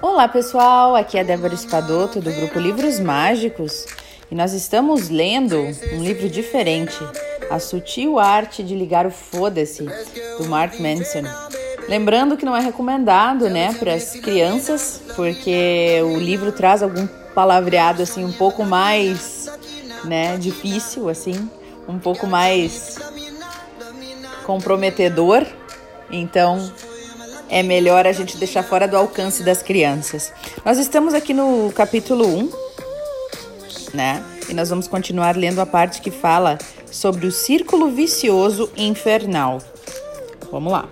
Olá pessoal, aqui é Débora Espadoto do grupo Livros Mágicos e nós estamos lendo um livro diferente, A Sutil Arte de Ligar o Foda-se, do Mark Manson. Lembrando que não é recomendado, né, para as crianças, porque o livro traz algum palavreado assim um pouco mais, né, difícil assim, um pouco mais comprometedor. Então, é melhor a gente deixar fora do alcance das crianças. Nós estamos aqui no capítulo 1, né? E nós vamos continuar lendo a parte que fala sobre o círculo vicioso infernal. Vamos lá.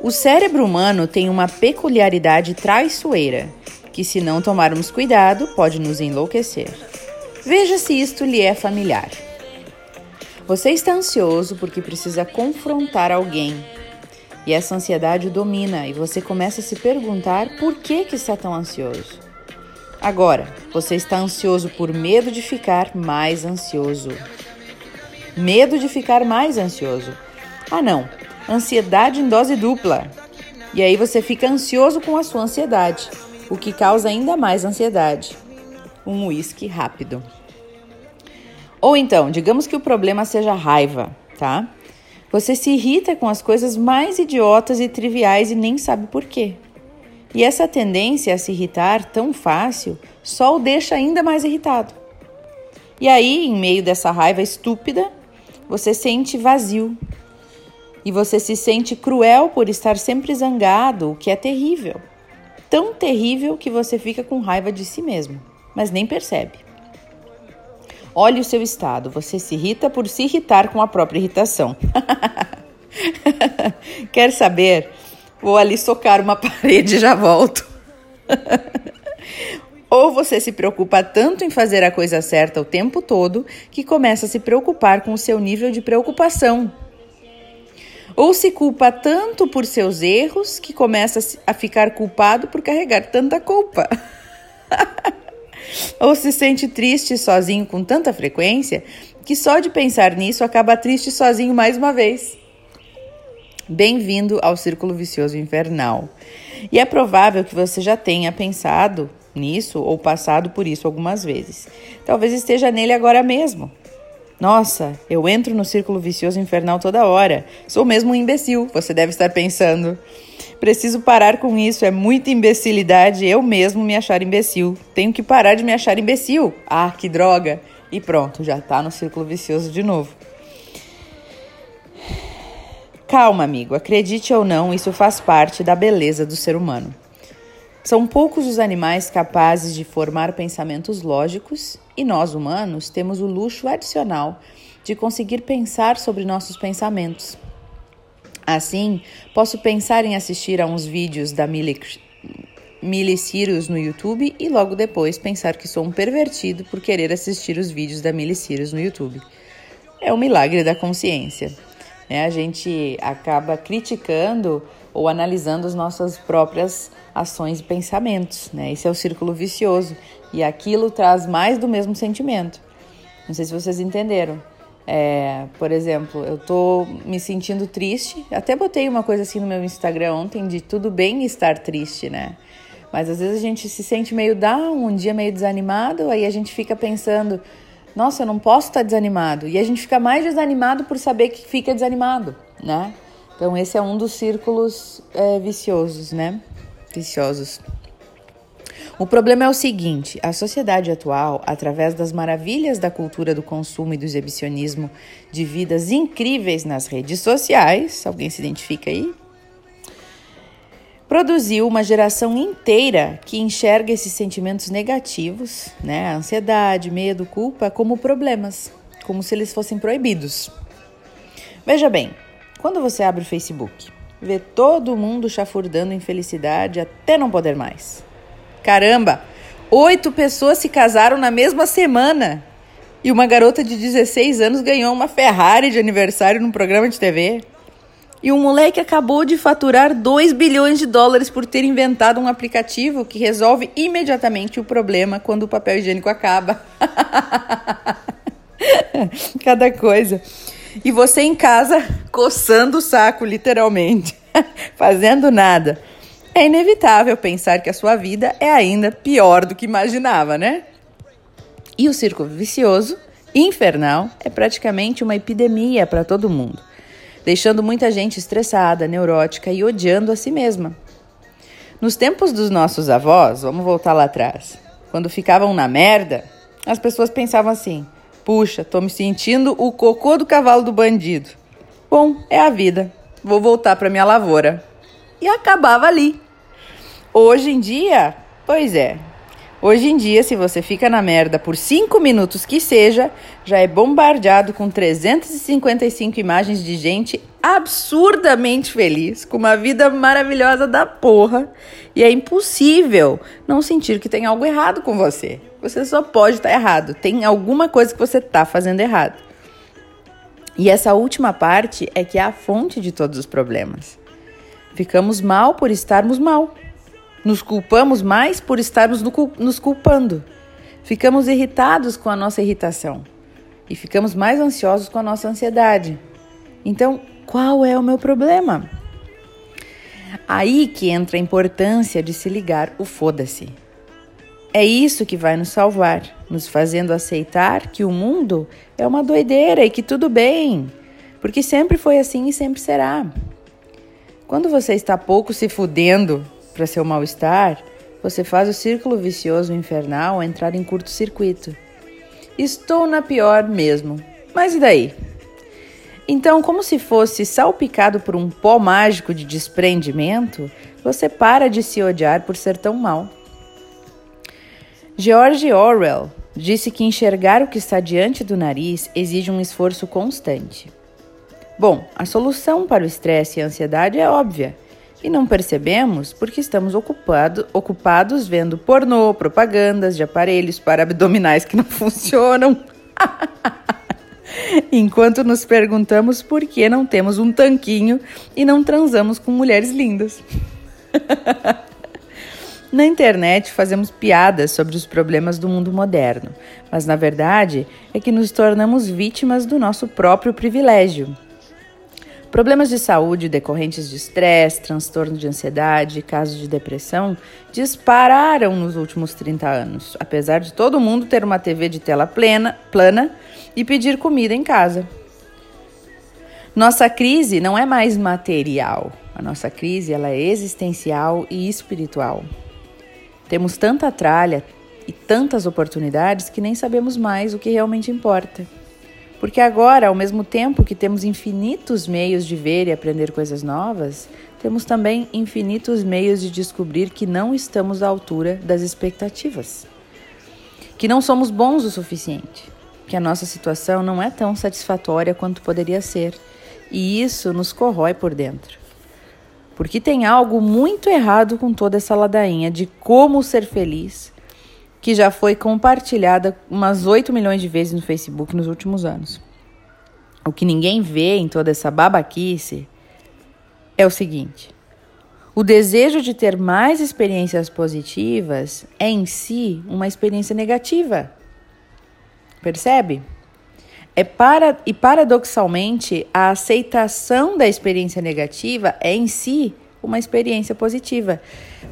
O cérebro humano tem uma peculiaridade traiçoeira, que se não tomarmos cuidado, pode nos enlouquecer. Veja se isto lhe é familiar. Você está ansioso porque precisa confrontar alguém e essa ansiedade o domina e você começa a se perguntar por que, que está tão ansioso. Agora, você está ansioso por medo de ficar mais ansioso. Medo de ficar mais ansioso. Ah, não. Ansiedade em dose dupla. E aí você fica ansioso com a sua ansiedade, o que causa ainda mais ansiedade. Um uísque rápido. Ou então, digamos que o problema seja raiva, tá? Você se irrita com as coisas mais idiotas e triviais e nem sabe por quê. E essa tendência a se irritar tão fácil só o deixa ainda mais irritado. E aí, em meio dessa raiva estúpida, você sente vazio. E você se sente cruel por estar sempre zangado, o que é terrível. Tão terrível que você fica com raiva de si mesmo, mas nem percebe. Olhe o seu estado. Você se irrita por se irritar com a própria irritação. Quer saber? Vou ali socar uma parede e já volto. Ou você se preocupa tanto em fazer a coisa certa o tempo todo que começa a se preocupar com o seu nível de preocupação. Ou se culpa tanto por seus erros que começa a ficar culpado por carregar tanta culpa. Ou se sente triste sozinho com tanta frequência que só de pensar nisso acaba triste sozinho mais uma vez. Bem-vindo ao círculo vicioso infernal. E é provável que você já tenha pensado nisso ou passado por isso algumas vezes. Talvez esteja nele agora mesmo. Nossa, eu entro no círculo vicioso infernal toda hora. Sou mesmo um imbecil, você deve estar pensando. Preciso parar com isso, é muita imbecilidade eu mesmo me achar imbecil. Tenho que parar de me achar imbecil. Ah, que droga! E pronto, já tá no círculo vicioso de novo. Calma, amigo, acredite ou não, isso faz parte da beleza do ser humano. São poucos os animais capazes de formar pensamentos lógicos e nós, humanos, temos o luxo adicional de conseguir pensar sobre nossos pensamentos. Assim, posso pensar em assistir a uns vídeos da Miley, Cyrus no YouTube e logo depois pensar que sou um pervertido por querer assistir os vídeos da Miley Cyrus no YouTube. É o um milagre da consciência. Né? A gente acaba criticando ou analisando as nossas próprias ações e pensamentos. Né? Esse é o círculo vicioso e aquilo traz mais do mesmo sentimento. Não sei se vocês entenderam. É, por exemplo, eu tô me sentindo triste. Até botei uma coisa assim no meu Instagram ontem de tudo bem estar triste, né? Mas às vezes a gente se sente meio down, um dia meio desanimado, aí a gente fica pensando, nossa, eu não posso estar desanimado. E a gente fica mais desanimado por saber que fica desanimado, né? Então esse é um dos círculos é, viciosos, né? Viciosos. O problema é o seguinte: a sociedade atual, através das maravilhas da cultura do consumo e do exibicionismo de vidas incríveis nas redes sociais, alguém se identifica aí? Produziu uma geração inteira que enxerga esses sentimentos negativos, né, ansiedade, medo, culpa, como problemas, como se eles fossem proibidos. Veja bem, quando você abre o Facebook, vê todo mundo chafurdando em felicidade até não poder mais. Caramba! Oito pessoas se casaram na mesma semana. E uma garota de 16 anos ganhou uma Ferrari de aniversário num programa de TV. E um moleque acabou de faturar 2 bilhões de dólares por ter inventado um aplicativo que resolve imediatamente o problema quando o papel higiênico acaba. Cada coisa. E você em casa coçando o saco, literalmente. fazendo nada, é inevitável pensar que a sua vida é ainda pior do que imaginava, né? E o círculo vicioso, infernal, é praticamente uma epidemia para todo mundo, deixando muita gente estressada, neurótica e odiando a si mesma. Nos tempos dos nossos avós, vamos voltar lá atrás, quando ficavam na merda, as pessoas pensavam assim: puxa, tô me sentindo o cocô do cavalo do bandido. Bom, é a vida, vou voltar para minha lavoura. E acabava ali. Hoje em dia, pois é. Hoje em dia, se você fica na merda por 5 minutos que seja, já é bombardeado com 355 imagens de gente absurdamente feliz, com uma vida maravilhosa da porra. E é impossível não sentir que tem algo errado com você. Você só pode estar errado. Tem alguma coisa que você está fazendo errado. E essa última parte é que é a fonte de todos os problemas. Ficamos mal por estarmos mal. Nos culpamos mais por estarmos nos culpando. Ficamos irritados com a nossa irritação e ficamos mais ansiosos com a nossa ansiedade. Então, qual é o meu problema? Aí que entra a importância de se ligar o foda-se. É isso que vai nos salvar, nos fazendo aceitar que o mundo é uma doideira e que tudo bem, porque sempre foi assim e sempre será. Quando você está pouco se fudendo para seu mal-estar, você faz o círculo vicioso infernal entrar em curto-circuito. Estou na pior mesmo. Mas e daí? Então, como se fosse salpicado por um pó mágico de desprendimento, você para de se odiar por ser tão mal. George Orwell disse que enxergar o que está diante do nariz exige um esforço constante. Bom, a solução para o estresse e a ansiedade é óbvia e não percebemos porque estamos ocupado, ocupados vendo pornô, propagandas de aparelhos para abdominais que não funcionam. Enquanto nos perguntamos por que não temos um tanquinho e não transamos com mulheres lindas. Na internet fazemos piadas sobre os problemas do mundo moderno, mas na verdade é que nos tornamos vítimas do nosso próprio privilégio. Problemas de saúde decorrentes de estresse, transtorno de ansiedade, casos de depressão dispararam nos últimos 30 anos, apesar de todo mundo ter uma TV de tela plena, plana e pedir comida em casa. Nossa crise não é mais material, a nossa crise ela é existencial e espiritual. Temos tanta tralha e tantas oportunidades que nem sabemos mais o que realmente importa. Porque agora, ao mesmo tempo que temos infinitos meios de ver e aprender coisas novas, temos também infinitos meios de descobrir que não estamos à altura das expectativas. Que não somos bons o suficiente. Que a nossa situação não é tão satisfatória quanto poderia ser. E isso nos corrói por dentro. Porque tem algo muito errado com toda essa ladainha de como ser feliz que já foi compartilhada umas 8 milhões de vezes no Facebook nos últimos anos. O que ninguém vê em toda essa babaquice é o seguinte: o desejo de ter mais experiências positivas é em si uma experiência negativa. Percebe? É para, e paradoxalmente, a aceitação da experiência negativa é em si uma experiência positiva.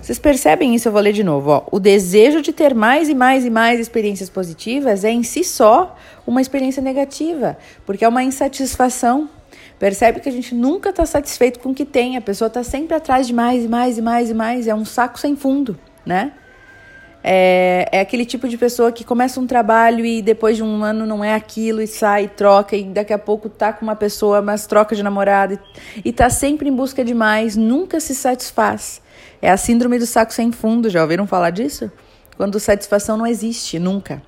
Vocês percebem isso? Eu vou ler de novo. Ó. O desejo de ter mais e mais e mais experiências positivas é em si só uma experiência negativa, porque é uma insatisfação. Percebe que a gente nunca está satisfeito com o que tem, a pessoa está sempre atrás de mais e mais e mais e mais, é um saco sem fundo, né? É, é aquele tipo de pessoa que começa um trabalho e depois de um ano não é aquilo e sai, troca e daqui a pouco tá com uma pessoa, mas troca de namorado e, e tá sempre em busca de mais, nunca se satisfaz. É a síndrome do saco sem fundo, já ouviram falar disso? Quando satisfação não existe, nunca.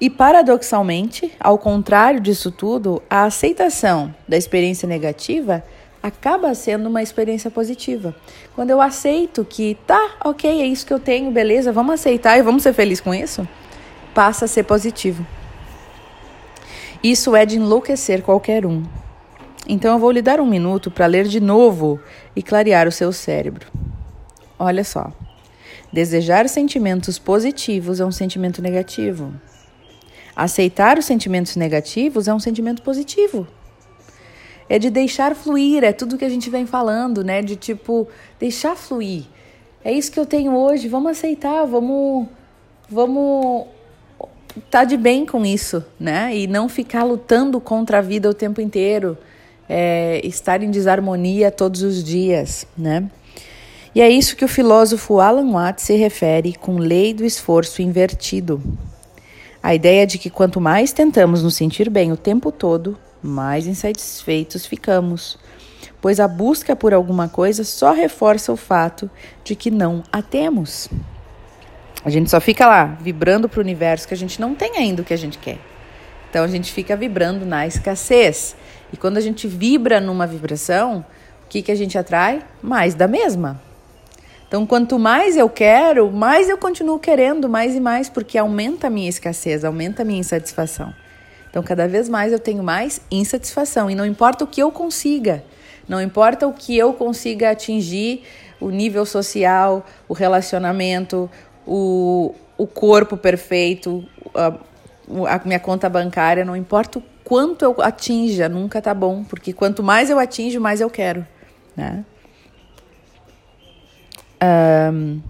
E paradoxalmente, ao contrário disso tudo, a aceitação da experiência negativa acaba sendo uma experiência positiva. Quando eu aceito que tá, ok, é isso que eu tenho, beleza, vamos aceitar e vamos ser felizes com isso, passa a ser positivo. Isso é de enlouquecer qualquer um. Então eu vou lhe dar um minuto para ler de novo e clarear o seu cérebro. Olha só. Desejar sentimentos positivos é um sentimento negativo. Aceitar os sentimentos negativos é um sentimento positivo. é de deixar fluir, é tudo que a gente vem falando, né? De tipo, deixar fluir. É isso que eu tenho hoje, vamos aceitar, vamos vamos tá de bem com isso, né? E não ficar lutando contra a vida o tempo inteiro, é, estar em desarmonia todos os dias, né? E é isso que o filósofo Alan Watts se refere com lei do esforço invertido. A ideia de que quanto mais tentamos nos sentir bem o tempo todo, mais insatisfeitos ficamos, pois a busca por alguma coisa só reforça o fato de que não a temos. A gente só fica lá, vibrando para o universo que a gente não tem ainda o que a gente quer. Então a gente fica vibrando na escassez. E quando a gente vibra numa vibração, o que, que a gente atrai? Mais da mesma. Então, quanto mais eu quero, mais eu continuo querendo, mais e mais, porque aumenta a minha escassez, aumenta a minha insatisfação. Então, cada vez mais eu tenho mais insatisfação. E não importa o que eu consiga, não importa o que eu consiga atingir, o nível social, o relacionamento, o, o corpo perfeito, a, a minha conta bancária, não importa o quanto eu atinja, nunca tá bom, porque quanto mais eu atinjo, mais eu quero, né? Um,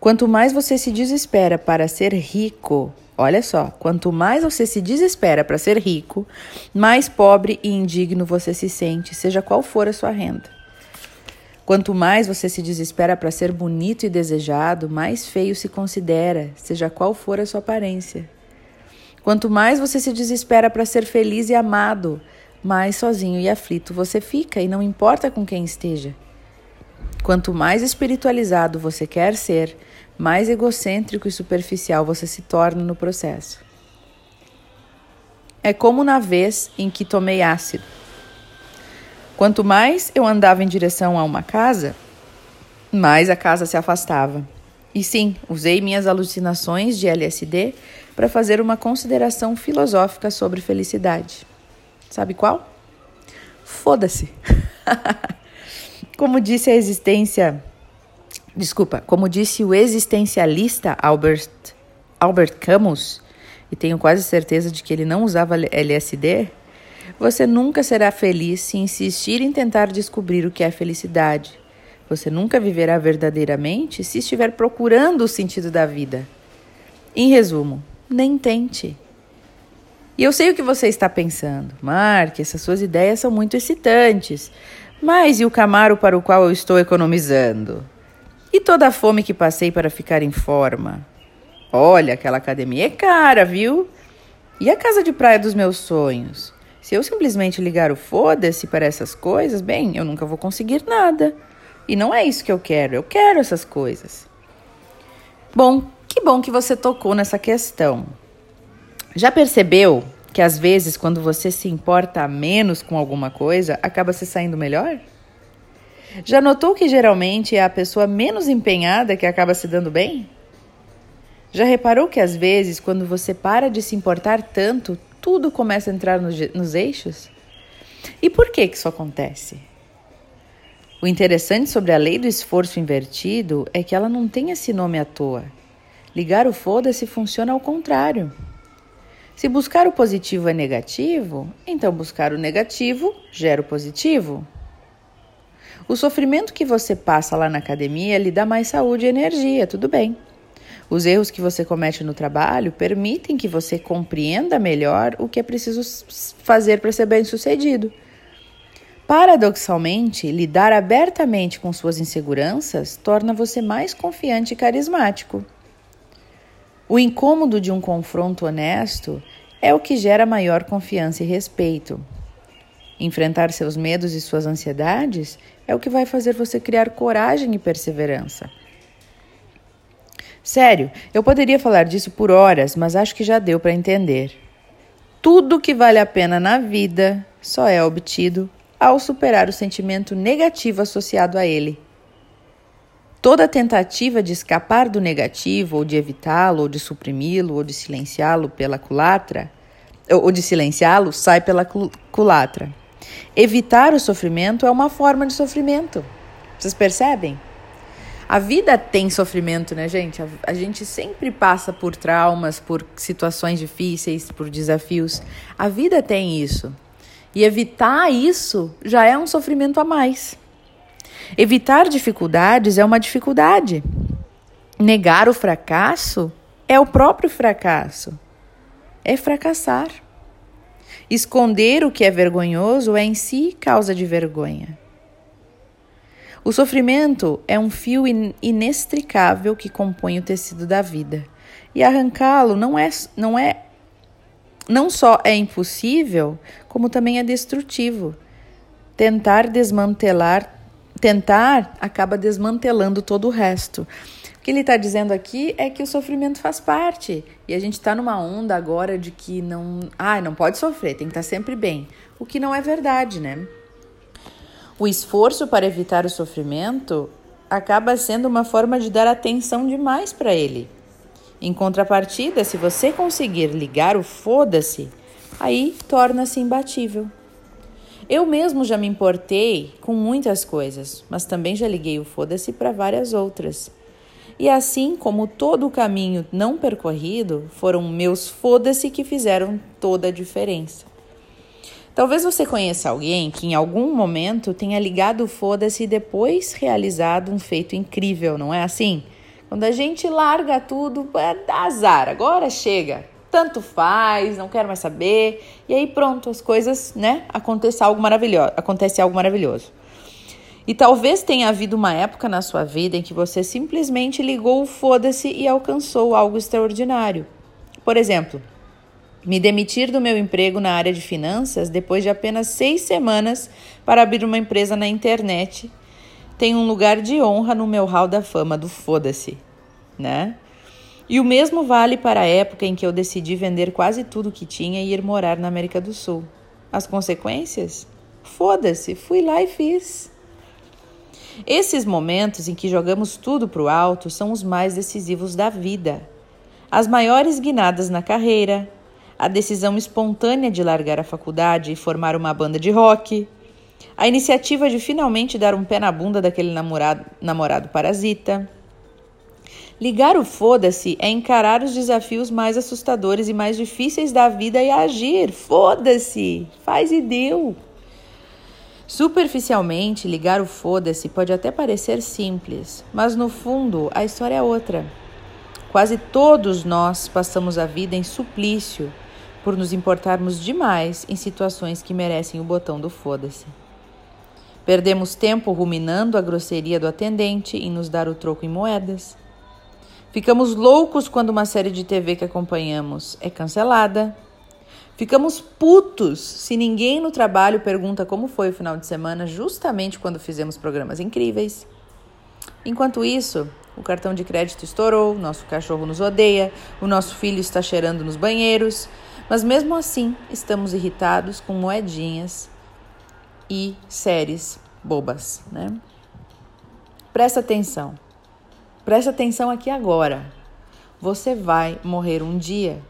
quanto mais você se desespera para ser rico, olha só, quanto mais você se desespera para ser rico, mais pobre e indigno você se sente, seja qual for a sua renda. Quanto mais você se desespera para ser bonito e desejado, mais feio se considera, seja qual for a sua aparência. Quanto mais você se desespera para ser feliz e amado, mais sozinho e aflito você fica, e não importa com quem esteja. Quanto mais espiritualizado você quer ser, mais egocêntrico e superficial você se torna no processo. É como na vez em que tomei ácido. Quanto mais eu andava em direção a uma casa, mais a casa se afastava. E sim, usei minhas alucinações de LSD para fazer uma consideração filosófica sobre felicidade. Sabe qual? Foda-se. como disse a existência, desculpa, como disse o existencialista Albert Albert Camus, e tenho quase certeza de que ele não usava LSD, você nunca será feliz se insistir em tentar descobrir o que é felicidade. Você nunca viverá verdadeiramente se estiver procurando o sentido da vida. Em resumo, nem tente. E eu sei o que você está pensando. Mark, essas suas ideias são muito excitantes. Mas e o Camaro para o qual eu estou economizando? E toda a fome que passei para ficar em forma? Olha, aquela academia é cara, viu? E a casa de praia dos meus sonhos? Se eu simplesmente ligar o foda-se para essas coisas, bem, eu nunca vou conseguir nada. E não é isso que eu quero, eu quero essas coisas. Bom, que bom que você tocou nessa questão. Já percebeu que às vezes quando você se importa menos com alguma coisa, acaba se saindo melhor? Já notou que geralmente é a pessoa menos empenhada que acaba se dando bem? Já reparou que às vezes, quando você para de se importar tanto, tudo começa a entrar nos, nos eixos? E por que, que isso acontece? O interessante sobre a lei do esforço invertido é que ela não tem esse nome à toa. Ligar o foda-se funciona ao contrário. Se buscar o positivo é negativo, então buscar o negativo gera o positivo. O sofrimento que você passa lá na academia lhe dá mais saúde e energia, tudo bem. Os erros que você comete no trabalho permitem que você compreenda melhor o que é preciso fazer para ser bem-sucedido. Paradoxalmente, lidar abertamente com suas inseguranças torna você mais confiante e carismático. O incômodo de um confronto honesto é o que gera maior confiança e respeito. Enfrentar seus medos e suas ansiedades é o que vai fazer você criar coragem e perseverança. Sério, eu poderia falar disso por horas, mas acho que já deu para entender. Tudo que vale a pena na vida só é obtido ao superar o sentimento negativo associado a ele. Toda tentativa de escapar do negativo, ou de evitá-lo, ou de suprimi-lo, ou de silenciá-lo pela culatra, ou de silenciá-lo, sai pela culatra. Evitar o sofrimento é uma forma de sofrimento. Vocês percebem? A vida tem sofrimento, né, gente? A, a, gente sempre passa por traumas, por situações difíceis, por desafios. A vida tem isso. E evitar isso já é um sofrimento a mais. Evitar dificuldades é uma dificuldade. Negar o fracasso é o próprio fracasso. É fracassar. Esconder o que é vergonhoso é em si causa de vergonha. O sofrimento é um fio inextricável que compõe o tecido da vida. E arrancá-lo não é, não é não só é impossível, como também é destrutivo. Tentar desmantelar, tentar acaba desmantelando todo o resto que ele está dizendo aqui é que o sofrimento faz parte. E a gente está numa onda agora de que não. Ah, não pode sofrer, tem que estar tá sempre bem. O que não é verdade, né? O esforço para evitar o sofrimento acaba sendo uma forma de dar atenção demais para ele. Em contrapartida, se você conseguir ligar o foda-se, aí torna-se imbatível. Eu mesmo já me importei com muitas coisas, mas também já liguei o foda-se para várias outras. E assim como todo o caminho não percorrido, foram meus foda-se que fizeram toda a diferença. Talvez você conheça alguém que em algum momento tenha ligado o foda-se e depois realizado um feito incrível, não é assim? Quando a gente larga tudo, é azar, agora chega, tanto faz, não quero mais saber, e aí pronto, as coisas, né? Acontece algo maravilhoso, acontece algo maravilhoso. E talvez tenha havido uma época na sua vida em que você simplesmente ligou o foda-se e alcançou algo extraordinário. Por exemplo, me demitir do meu emprego na área de finanças depois de apenas seis semanas para abrir uma empresa na internet tem um lugar de honra no meu hall da fama do foda-se, né? E o mesmo vale para a época em que eu decidi vender quase tudo que tinha e ir morar na América do Sul. As consequências? Foda-se, fui lá e fiz. Esses momentos em que jogamos tudo para o alto são os mais decisivos da vida. As maiores guinadas na carreira, a decisão espontânea de largar a faculdade e formar uma banda de rock, a iniciativa de finalmente dar um pé na bunda daquele namorado, namorado parasita. Ligar o foda-se é encarar os desafios mais assustadores e mais difíceis da vida e agir. Foda-se! Faz e deu! Superficialmente, ligar o foda-se pode até parecer simples, mas no fundo a história é outra. Quase todos nós passamos a vida em suplício por nos importarmos demais em situações que merecem o botão do foda-se. Perdemos tempo ruminando a grosseria do atendente em nos dar o troco em moedas. Ficamos loucos quando uma série de TV que acompanhamos é cancelada Ficamos putos se ninguém no trabalho pergunta como foi o final de semana, justamente quando fizemos programas incríveis. Enquanto isso, o cartão de crédito estourou, nosso cachorro nos odeia, o nosso filho está cheirando nos banheiros, mas mesmo assim estamos irritados com moedinhas e séries bobas, né? Presta atenção. Presta atenção aqui agora. Você vai morrer um dia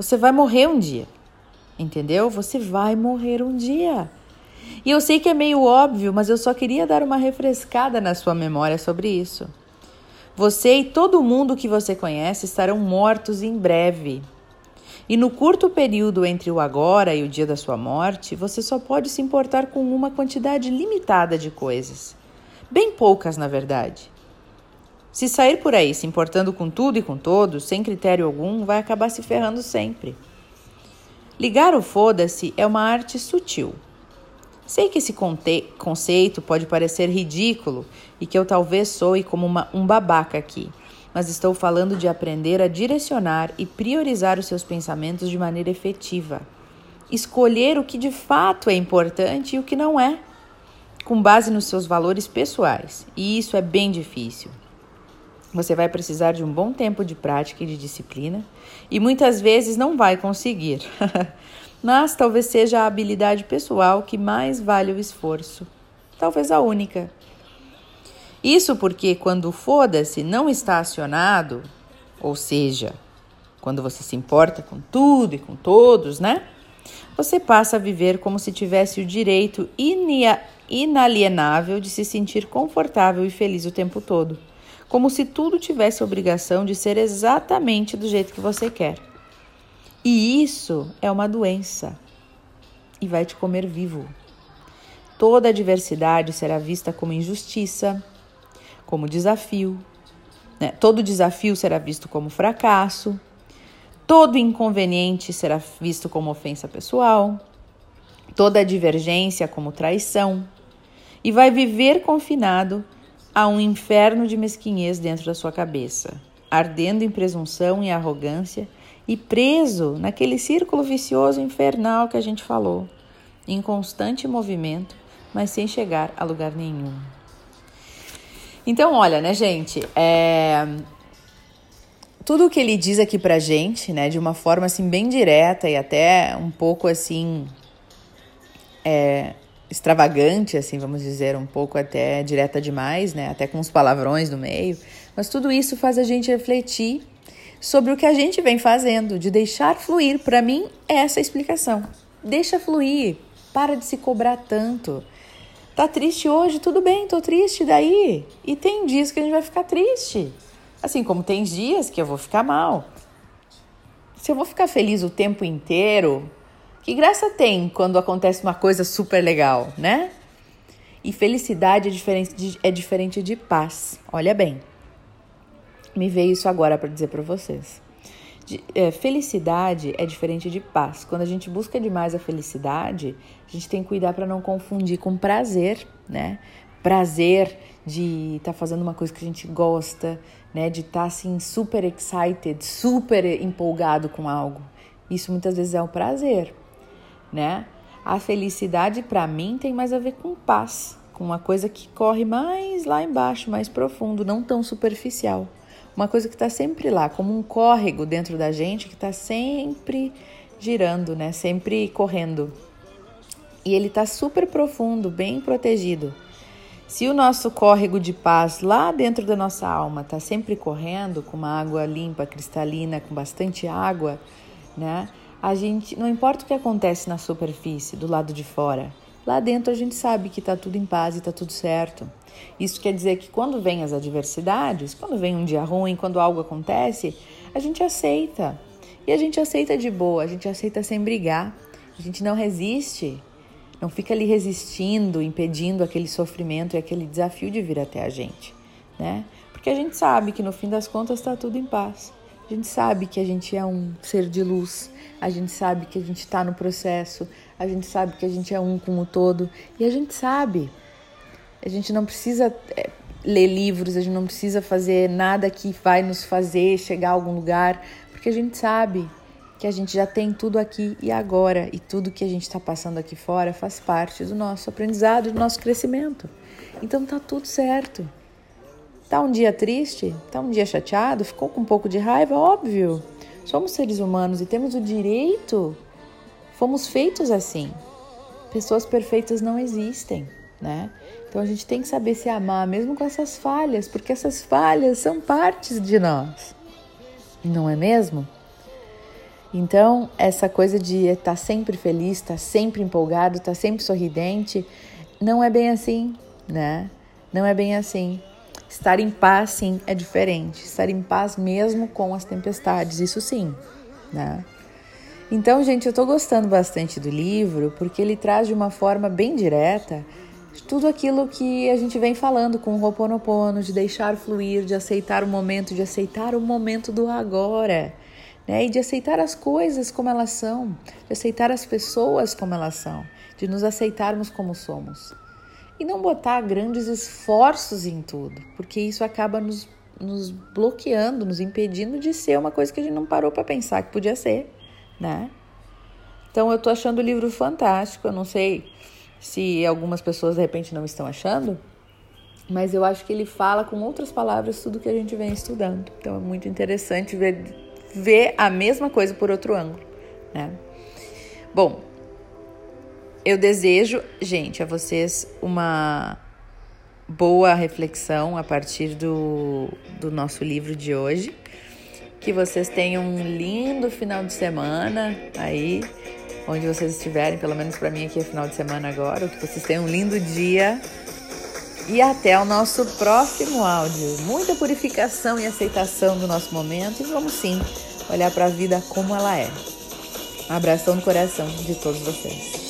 você vai morrer um dia. Entendeu? Você vai morrer um dia. E eu sei que é meio óbvio, mas eu só queria dar uma refrescada na sua memória sobre isso. Você e todo mundo que você conhece estarão mortos em breve. E no curto período entre o agora e o dia da sua morte, você só pode se importar com uma quantidade limitada de coisas. Bem poucas, na verdade. Se sair por aí se importando com tudo e com todos, sem critério algum, vai acabar se ferrando sempre. Ligar o foda-se é uma arte sutil. Sei que esse conceito pode parecer ridículo e que eu talvez soe como uma, um babaca aqui, mas estou falando de aprender a direcionar e priorizar os seus pensamentos de maneira efetiva. Escolher o que de fato é importante e o que não é, com base nos seus valores pessoais. E isso é bem difícil. Você vai precisar de um bom tempo de prática e de disciplina e muitas vezes não vai conseguir. Mas talvez seja a habilidade pessoal que mais vale o esforço. Talvez a única. Isso porque quando o foda-se não está acionado, ou seja, quando você se importa com tudo e com todos, né? Você passa a viver como se tivesse o direito inalienável de se sentir confortável e feliz o tempo todo como se tudo tivesse a obrigação de ser exatamente do jeito que você quer. E isso é uma doença. e vai te comer vivo. Toda adversidade será vista como injustiça, como desafio. Né? Todo desafio será visto como fracasso. Todo inconveniente será visto como ofensa pessoal. Toda divergência como traição. E vai viver confinado a um inferno de mesquinhez dentro da sua cabeça, ardendo em presunção e arrogância e preso naquele círculo vicioso infernal que a gente falou, em constante movimento, mas sem chegar a lugar nenhum. Então, olha, né, gente, é... tudo o que ele diz aqui pra gente, né, de uma forma assim bem direta e até um pouco assim é, extravagante, assim, vamos dizer, um pouco até direta demais, né, até com os palavrões no meio, mas tudo isso faz a gente refletir sobre o que a gente vem fazendo, de deixar fluir. Para mim, é essa a explicação. Deixa fluir, para de se cobrar tanto. Tá triste hoje? Tudo bem, tô triste, daí? E tem dias que a gente vai ficar triste. Assim como tem dias que eu vou ficar mal. Se eu vou ficar feliz o tempo inteiro, que graça tem quando acontece uma coisa super legal, né? E felicidade é diferente de, é diferente de paz. Olha bem. Me veio isso agora para dizer para vocês. De, é, felicidade é diferente de paz. Quando a gente busca demais a felicidade, a gente tem que cuidar para não confundir com prazer, né? Prazer de estar tá fazendo uma coisa que a gente gosta, né? De estar tá, assim super excited, super empolgado com algo. Isso muitas vezes é o prazer, né? A felicidade para mim tem mais a ver com paz, com uma coisa que corre mais lá embaixo, mais profundo, não tão superficial uma coisa que está sempre lá, como um córrego dentro da gente que está sempre girando, né? Sempre correndo. E ele está super profundo, bem protegido. Se o nosso córrego de paz lá dentro da nossa alma está sempre correndo, com uma água limpa, cristalina, com bastante água, né? A gente, não importa o que acontece na superfície, do lado de fora, Lá dentro a gente sabe que está tudo em paz e está tudo certo. Isso quer dizer que quando vem as adversidades, quando vem um dia ruim, quando algo acontece, a gente aceita. E a gente aceita de boa, a gente aceita sem brigar. A gente não resiste, não fica ali resistindo, impedindo aquele sofrimento e aquele desafio de vir até a gente, né? Porque a gente sabe que no fim das contas está tudo em paz. A gente sabe que a gente é um ser de luz, a gente sabe que a gente está no processo, a gente sabe que a gente é um com o todo e a gente sabe. A gente não precisa é, ler livros, a gente não precisa fazer nada que vai nos fazer chegar a algum lugar, porque a gente sabe que a gente já tem tudo aqui e agora e tudo que a gente está passando aqui fora faz parte do nosso aprendizado, do nosso crescimento. Então tá tudo certo. Tá um dia triste? Tá um dia chateado? Ficou com um pouco de raiva? Óbvio. Somos seres humanos e temos o direito, fomos feitos assim. Pessoas perfeitas não existem, né? Então a gente tem que saber se amar mesmo com essas falhas, porque essas falhas são partes de nós. Não é mesmo? Então, essa coisa de estar sempre feliz, estar sempre empolgado, estar sempre sorridente, não é bem assim, né? Não é bem assim. Estar em paz, sim, é diferente. Estar em paz mesmo com as tempestades, isso sim, né? Então, gente, eu tô gostando bastante do livro porque ele traz de uma forma bem direta tudo aquilo que a gente vem falando com o Ho'oponopono, de deixar fluir, de aceitar o momento, de aceitar o momento do agora, né? E de aceitar as coisas como elas são, de aceitar as pessoas como elas são, de nos aceitarmos como somos e não botar grandes esforços em tudo, porque isso acaba nos, nos bloqueando, nos impedindo de ser uma coisa que a gente não parou para pensar que podia ser, né? Então eu tô achando o livro fantástico, eu não sei se algumas pessoas de repente não estão achando, mas eu acho que ele fala com outras palavras tudo que a gente vem estudando. Então é muito interessante ver, ver a mesma coisa por outro ângulo, né? Bom, eu desejo, gente, a vocês uma boa reflexão a partir do, do nosso livro de hoje. Que vocês tenham um lindo final de semana aí, onde vocês estiverem, pelo menos para mim aqui é final de semana agora. Que vocês tenham um lindo dia. E até o nosso próximo áudio. Muita purificação e aceitação do nosso momento. E vamos sim olhar para a vida como ela é. Um abração no coração de todos vocês.